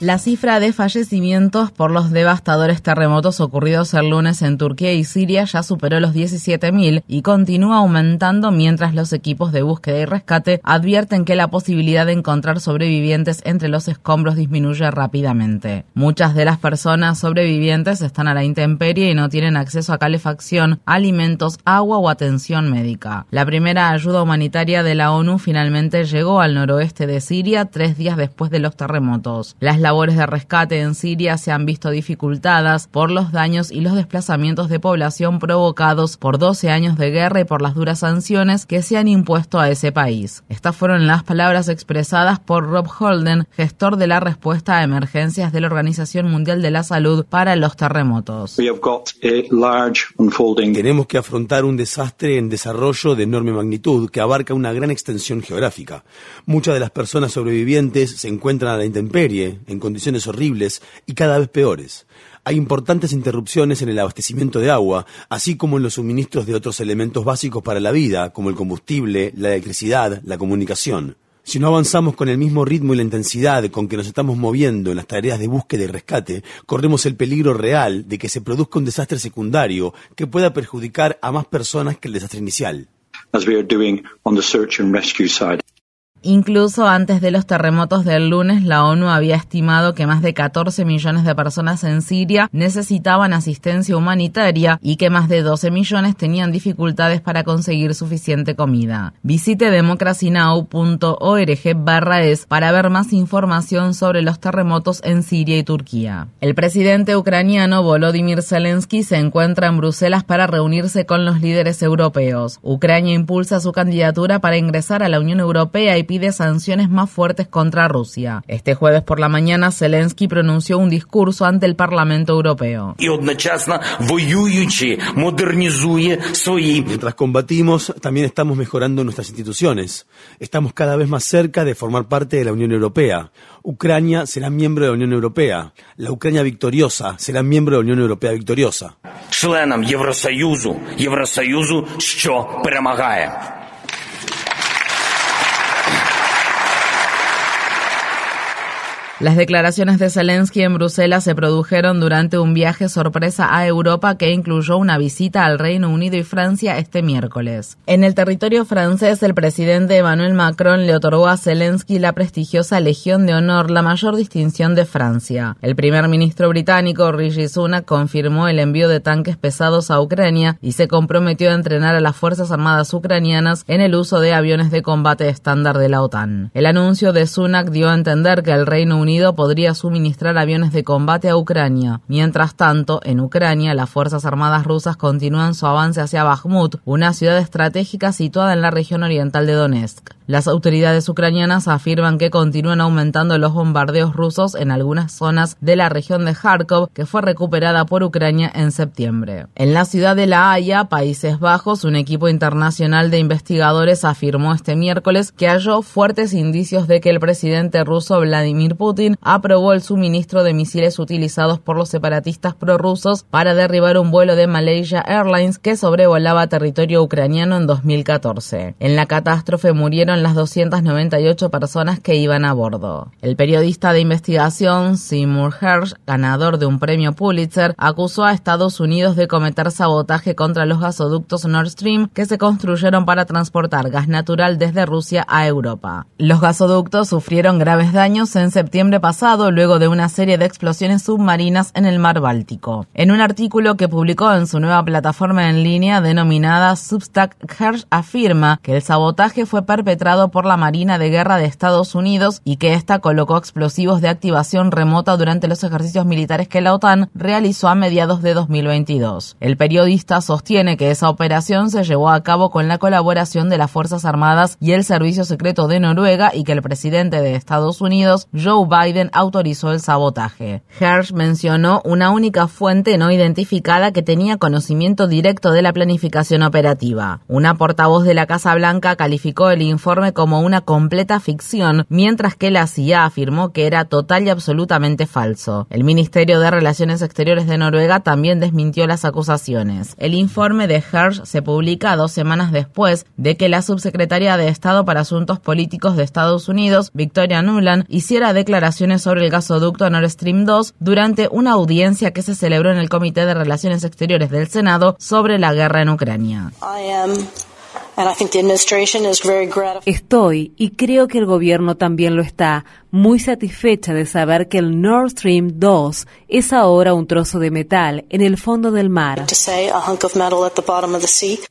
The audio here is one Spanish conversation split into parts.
La cifra de fallecimientos por los devastadores terremotos ocurridos el lunes en Turquía y Siria ya superó los 17.000 y continúa aumentando mientras los equipos de búsqueda y rescate advierten que la posibilidad de encontrar sobrevivientes entre los escombros disminuye rápidamente. Muchas de las personas sobrevivientes están a la intemperie y no tienen acceso a calefacción, alimentos, agua o atención médica. La primera ayuda humanitaria de la ONU finalmente llegó al noroeste de Siria tres días después de los terremotos. Las labores de rescate en Siria se han visto dificultadas por los daños y los desplazamientos de población provocados por 12 años de guerra y por las duras sanciones que se han impuesto a ese país. Estas fueron las palabras expresadas por Rob Holden, gestor de la respuesta a emergencias de la Organización Mundial de la Salud para los terremotos. Tenemos que afrontar un desastre en desarrollo de enorme magnitud que abarca una gran extensión geográfica. Muchas de las personas sobrevivientes se encuentran a la intemperie, en condiciones horribles y cada vez peores. Hay importantes interrupciones en el abastecimiento de agua, así como en los suministros de otros elementos básicos para la vida, como el combustible, la electricidad, la comunicación. Si no avanzamos con el mismo ritmo y la intensidad con que nos estamos moviendo en las tareas de búsqueda y rescate, corremos el peligro real de que se produzca un desastre secundario que pueda perjudicar a más personas que el desastre inicial. Incluso antes de los terremotos del lunes, la ONU había estimado que más de 14 millones de personas en Siria necesitaban asistencia humanitaria y que más de 12 millones tenían dificultades para conseguir suficiente comida. Visite democracynow.org barra es para ver más información sobre los terremotos en Siria y Turquía. El presidente ucraniano Volodymyr Zelensky se encuentra en Bruselas para reunirse con los líderes europeos. Ucrania impulsa su candidatura para ingresar a la Unión Europea y pide sanciones más fuertes contra Rusia. Este jueves por la mañana, Zelensky pronunció un discurso ante el Parlamento Europeo. Mientras combatimos, también estamos mejorando nuestras instituciones. Estamos cada vez más cerca de formar parte de la Unión Europea. Ucrania será miembro de la Unión Europea. La Ucrania victoriosa será miembro de la Unión Europea victoriosa. Las declaraciones de Zelensky en Bruselas se produjeron durante un viaje sorpresa a Europa que incluyó una visita al Reino Unido y Francia este miércoles. En el territorio francés, el presidente Emmanuel Macron le otorgó a Zelensky la prestigiosa Legión de Honor, la mayor distinción de Francia. El primer ministro británico, Rishi Sunak, confirmó el envío de tanques pesados a Ucrania y se comprometió a entrenar a las Fuerzas Armadas ucranianas en el uso de aviones de combate estándar de la OTAN. El anuncio de Sunak dio a entender que el Reino Unido podría suministrar aviones de combate a Ucrania. Mientras tanto, en Ucrania, las Fuerzas Armadas rusas continúan su avance hacia Bakhmut, una ciudad estratégica situada en la región oriental de Donetsk. Las autoridades ucranianas afirman que continúan aumentando los bombardeos rusos en algunas zonas de la región de Kharkov, que fue recuperada por Ucrania en septiembre. En la ciudad de La Haya, Países Bajos, un equipo internacional de investigadores afirmó este miércoles que halló fuertes indicios de que el presidente ruso Vladimir Putin aprobó el suministro de misiles utilizados por los separatistas prorrusos para derribar un vuelo de Malaysia Airlines que sobrevolaba territorio ucraniano en 2014. En la catástrofe murieron las 298 personas que iban a bordo. El periodista de investigación Seymour Hersh, ganador de un premio Pulitzer, acusó a Estados Unidos de cometer sabotaje contra los gasoductos Nord Stream que se construyeron para transportar gas natural desde Rusia a Europa. Los gasoductos sufrieron graves daños en septiembre pasado luego de una serie de explosiones submarinas en el mar Báltico. En un artículo que publicó en su nueva plataforma en línea denominada Substack, Hersh afirma que el sabotaje fue perpetrado por la Marina de Guerra de Estados Unidos y que ésta colocó explosivos de activación remota durante los ejercicios militares que la OTAN realizó a mediados de 2022. El periodista sostiene que esa operación se llevó a cabo con la colaboración de las Fuerzas Armadas y el Servicio Secreto de Noruega y que el presidente de Estados Unidos, Joe Biden, autorizó el sabotaje. Hersh mencionó una única fuente no identificada que tenía conocimiento directo de la planificación operativa. Una portavoz de la Casa Blanca calificó el informe como una completa ficción, mientras que la CIA afirmó que era total y absolutamente falso. El Ministerio de Relaciones Exteriores de Noruega también desmintió las acusaciones. El informe de Hersh se publica dos semanas después de que la subsecretaria de Estado para Asuntos Políticos de Estados Unidos, Victoria Nuland, hiciera declaraciones sobre el gasoducto Nord Stream 2 durante una audiencia que se celebró en el Comité de Relaciones Exteriores del Senado sobre la guerra en Ucrania. Estoy, y creo que el gobierno también lo está, muy satisfecha de saber que el Nord Stream 2 es ahora un trozo de metal en el fondo del mar.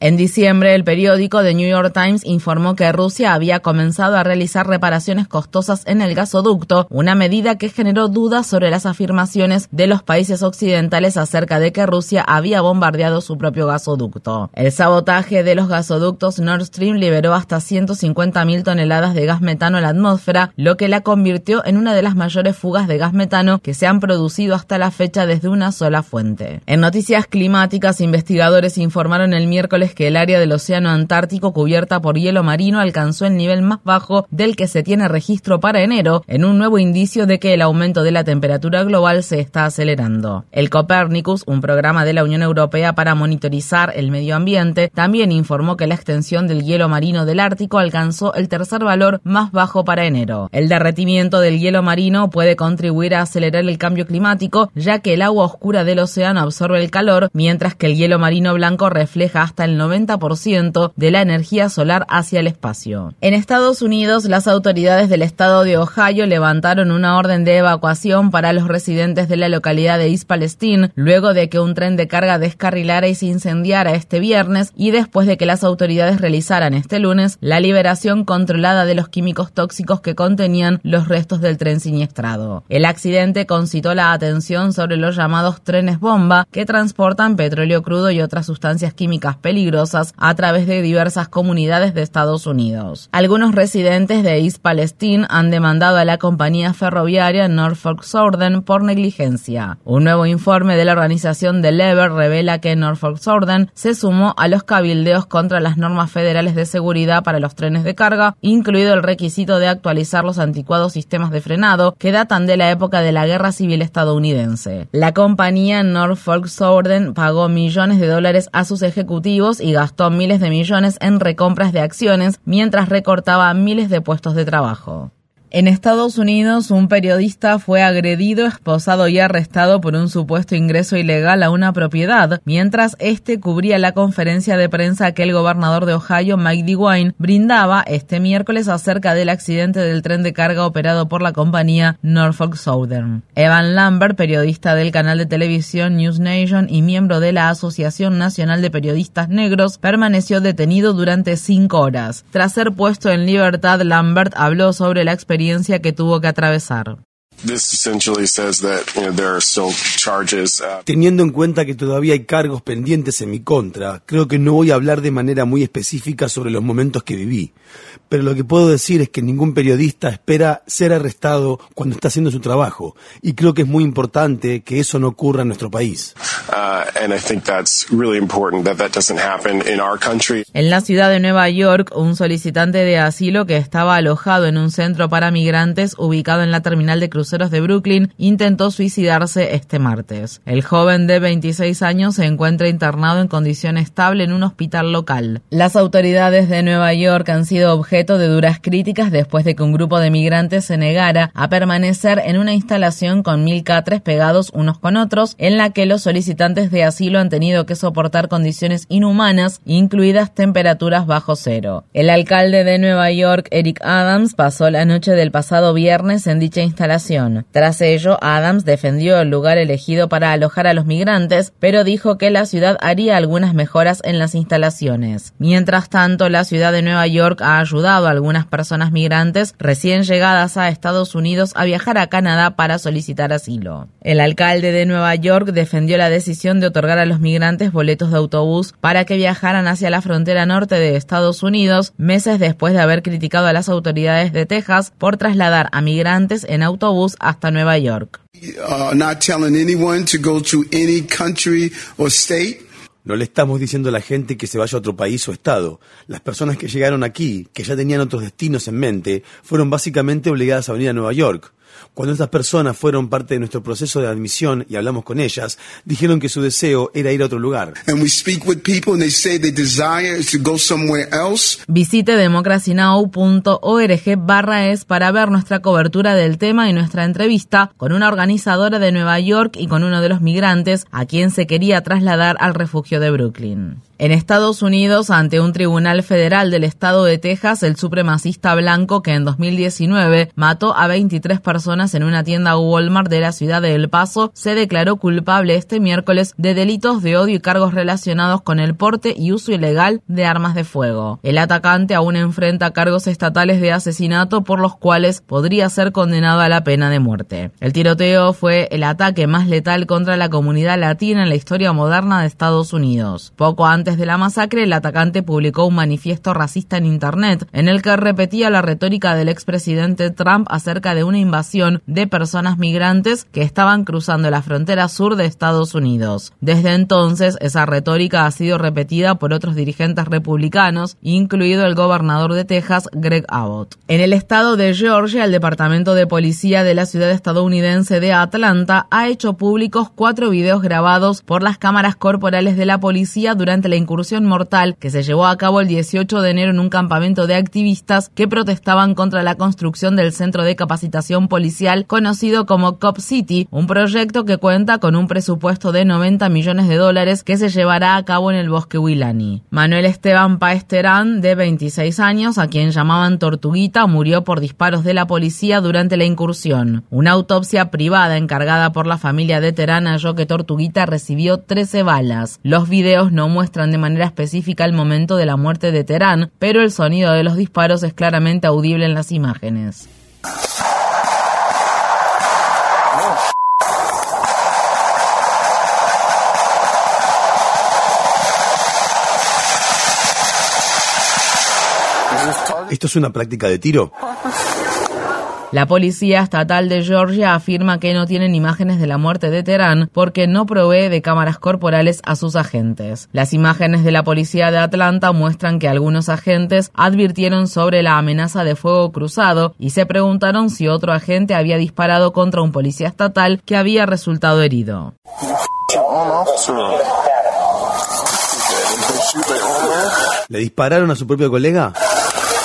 En diciembre, el periódico The New York Times informó que Rusia había comenzado a realizar reparaciones costosas en el gasoducto, una medida que generó dudas sobre las afirmaciones de los países occidentales acerca de que Rusia había bombardeado su propio gasoducto. El sabotaje de los gasoductos Nord Stream liberó hasta 150.000 toneladas de gas metano a la atmósfera, lo que la convirtió en una de las mayores fugas de gas metano que se han producido hasta la fecha desde una sola fuente. En noticias climáticas, investigadores informaron el miércoles que el área del Océano Antártico cubierta por hielo marino alcanzó el nivel más bajo del que se tiene registro para enero, en un nuevo indicio de que el aumento de la temperatura global se está acelerando. El Copernicus, un programa de la Unión Europea para monitorizar el medio ambiente, también informó que la extensión del hielo marino del Ártico alcanzó el tercer valor más bajo para enero. El derretimiento del hielo marino puede contribuir a acelerar el cambio climático, ya que el agua oscura del océano absorbe el calor, mientras que el hielo marino blanco refleja hasta el 90% de la energía solar hacia el espacio. En Estados Unidos, las autoridades del estado de Ohio levantaron una orden de evacuación para los residentes de la localidad de East Palestine, luego de que un tren de carga descarrilara y se incendiara este viernes y después de que las autoridades realizaran este lunes la liberación controlada de los químicos tóxicos que contenían restos del tren siniestrado. El accidente concitó la atención sobre los llamados trenes bomba que transportan petróleo crudo y otras sustancias químicas peligrosas a través de diversas comunidades de Estados Unidos. Algunos residentes de East Palestine han demandado a la compañía ferroviaria Norfolk Southern por negligencia. Un nuevo informe de la organización de Lever revela que Norfolk Southern se sumó a los cabildeos contra las normas federales de seguridad para los trenes de carga, incluido el requisito de actualizar los anticuados sistemas de frenado que datan de la época de la Guerra Civil estadounidense. La compañía Norfolk Southern pagó millones de dólares a sus ejecutivos y gastó miles de millones en recompras de acciones mientras recortaba miles de puestos de trabajo. En Estados Unidos, un periodista fue agredido, esposado y arrestado por un supuesto ingreso ilegal a una propiedad, mientras este cubría la conferencia de prensa que el gobernador de Ohio, Mike DeWine, brindaba este miércoles acerca del accidente del tren de carga operado por la compañía Norfolk Southern. Evan Lambert, periodista del canal de televisión News Nation y miembro de la Asociación Nacional de Periodistas Negros, permaneció detenido durante cinco horas. Tras ser puesto en libertad, Lambert habló sobre la experiencia que tuvo que atravesar. Teniendo en cuenta que todavía hay cargos pendientes en mi contra, creo que no voy a hablar de manera muy específica sobre los momentos que viví. Pero lo que puedo decir es que ningún periodista espera ser arrestado cuando está haciendo su trabajo. Y creo que es muy importante que eso no ocurra en nuestro país. En la ciudad de Nueva York, un solicitante de asilo que estaba alojado en un centro para migrantes ubicado en la terminal de cruceros de Brooklyn intentó suicidarse este martes. El joven de 26 años se encuentra internado en condición estable en un hospital local. Las autoridades de Nueva York han sido objeto de duras críticas después de que un grupo de migrantes se negara a permanecer en una instalación con mil catres pegados unos con otros, en la que los solicitantes de asilo han tenido que soportar condiciones inhumanas, incluidas temperaturas bajo cero. El alcalde de Nueva York, Eric Adams, pasó la noche del pasado viernes en dicha instalación. Tras ello, Adams defendió el lugar elegido para alojar a los migrantes, pero dijo que la ciudad haría algunas mejoras en las instalaciones. Mientras tanto, la ciudad de Nueva York ha ayudado a algunas personas migrantes recién llegadas a Estados Unidos a viajar a Canadá para solicitar asilo. El alcalde de Nueva York defendió la decisión de otorgar a los migrantes boletos de autobús para que viajaran hacia la frontera norte de Estados Unidos, meses después de haber criticado a las autoridades de Texas por trasladar a migrantes en autobús hasta Nueva York. Uh, no le estamos diciendo a la gente que se vaya a otro país o estado. Las personas que llegaron aquí, que ya tenían otros destinos en mente, fueron básicamente obligadas a venir a Nueva York. Cuando estas personas fueron parte de nuestro proceso de admisión y hablamos con ellas, dijeron que su deseo era ir a otro lugar. Visite democracynow.org barra es para ver nuestra cobertura del tema y nuestra entrevista con una organizadora de Nueva York y con uno de los migrantes a quien se quería trasladar al refugio de Brooklyn. En Estados Unidos, ante un tribunal federal del estado de Texas, el supremacista blanco que en 2019 mató a 23 personas en una tienda Walmart de la ciudad de El Paso se declaró culpable este miércoles de delitos de odio y cargos relacionados con el porte y uso ilegal de armas de fuego. El atacante aún enfrenta cargos estatales de asesinato por los cuales podría ser condenado a la pena de muerte. El tiroteo fue el ataque más letal contra la comunidad latina en la historia moderna de Estados Unidos. Poco antes de la masacre, el atacante publicó un manifiesto racista en Internet en el que repetía la retórica del expresidente Trump acerca de una invasión de personas migrantes que estaban cruzando la frontera sur de Estados Unidos. Desde entonces, esa retórica ha sido repetida por otros dirigentes republicanos, incluido el gobernador de Texas, Greg Abbott. En el estado de Georgia, el Departamento de Policía de la ciudad estadounidense de Atlanta ha hecho públicos cuatro videos grabados por las cámaras corporales de la policía durante la incursión mortal que se llevó a cabo el 18 de enero en un campamento de activistas que protestaban contra la construcción del centro de capacitación policial conocido como Cop City, un proyecto que cuenta con un presupuesto de 90 millones de dólares que se llevará a cabo en el bosque Wilani. Manuel Esteban Paez Terán, de 26 años, a quien llamaban Tortuguita, murió por disparos de la policía durante la incursión. Una autopsia privada encargada por la familia de Terán halló que Tortuguita recibió 13 balas. Los videos no muestran de manera específica el momento de la muerte de Terán, pero el sonido de los disparos es claramente audible en las imágenes. ¿Esto es una práctica de tiro? La policía estatal de Georgia afirma que no tienen imágenes de la muerte de Terán porque no provee de cámaras corporales a sus agentes. Las imágenes de la policía de Atlanta muestran que algunos agentes advirtieron sobre la amenaza de fuego cruzado y se preguntaron si otro agente había disparado contra un policía estatal que había resultado herido. ¿Le dispararon a su propio colega?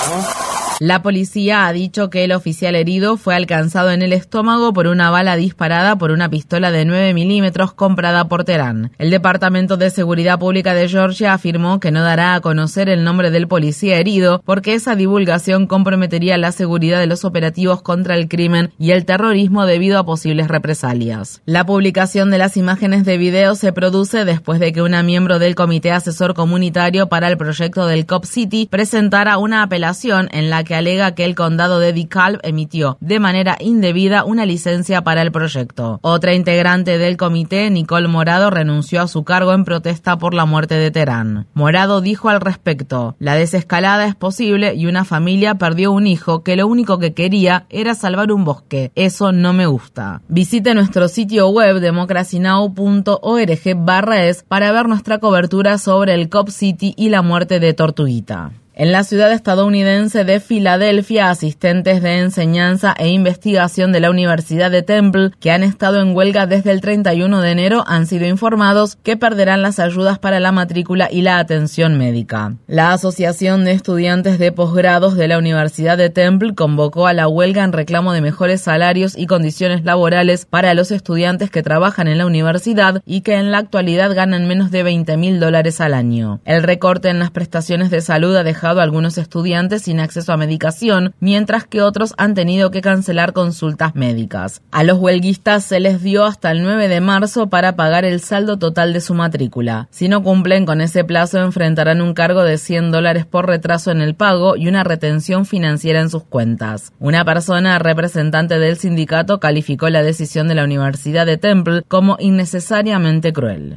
啊。La policía ha dicho que el oficial herido fue alcanzado en el estómago por una bala disparada por una pistola de 9 milímetros comprada por Terán. El Departamento de Seguridad Pública de Georgia afirmó que no dará a conocer el nombre del policía herido porque esa divulgación comprometería la seguridad de los operativos contra el crimen y el terrorismo debido a posibles represalias. La publicación de las imágenes de video se produce después de que una miembro del Comité Asesor Comunitario para el proyecto del COP City presentara una apelación en la que alega que el condado de DeKalb emitió de manera indebida una licencia para el proyecto. Otra integrante del comité, Nicole Morado, renunció a su cargo en protesta por la muerte de Terán. Morado dijo al respecto, la desescalada es posible y una familia perdió un hijo que lo único que quería era salvar un bosque. Eso no me gusta. Visite nuestro sitio web democracynow.org barra es para ver nuestra cobertura sobre el Cop City y la muerte de Tortuguita. En la ciudad estadounidense de Filadelfia, asistentes de enseñanza e investigación de la Universidad de Temple, que han estado en huelga desde el 31 de enero, han sido informados que perderán las ayudas para la matrícula y la atención médica. La Asociación de Estudiantes de Posgrados de la Universidad de Temple convocó a la huelga en reclamo de mejores salarios y condiciones laborales para los estudiantes que trabajan en la universidad y que en la actualidad ganan menos de 20 mil dólares al año. El recorte en las prestaciones de salud ha dejado algunos estudiantes sin acceso a medicación, mientras que otros han tenido que cancelar consultas médicas. A los huelguistas se les dio hasta el 9 de marzo para pagar el saldo total de su matrícula. Si no cumplen con ese plazo, enfrentarán un cargo de 100 dólares por retraso en el pago y una retención financiera en sus cuentas. Una persona representante del sindicato calificó la decisión de la Universidad de Temple como innecesariamente cruel.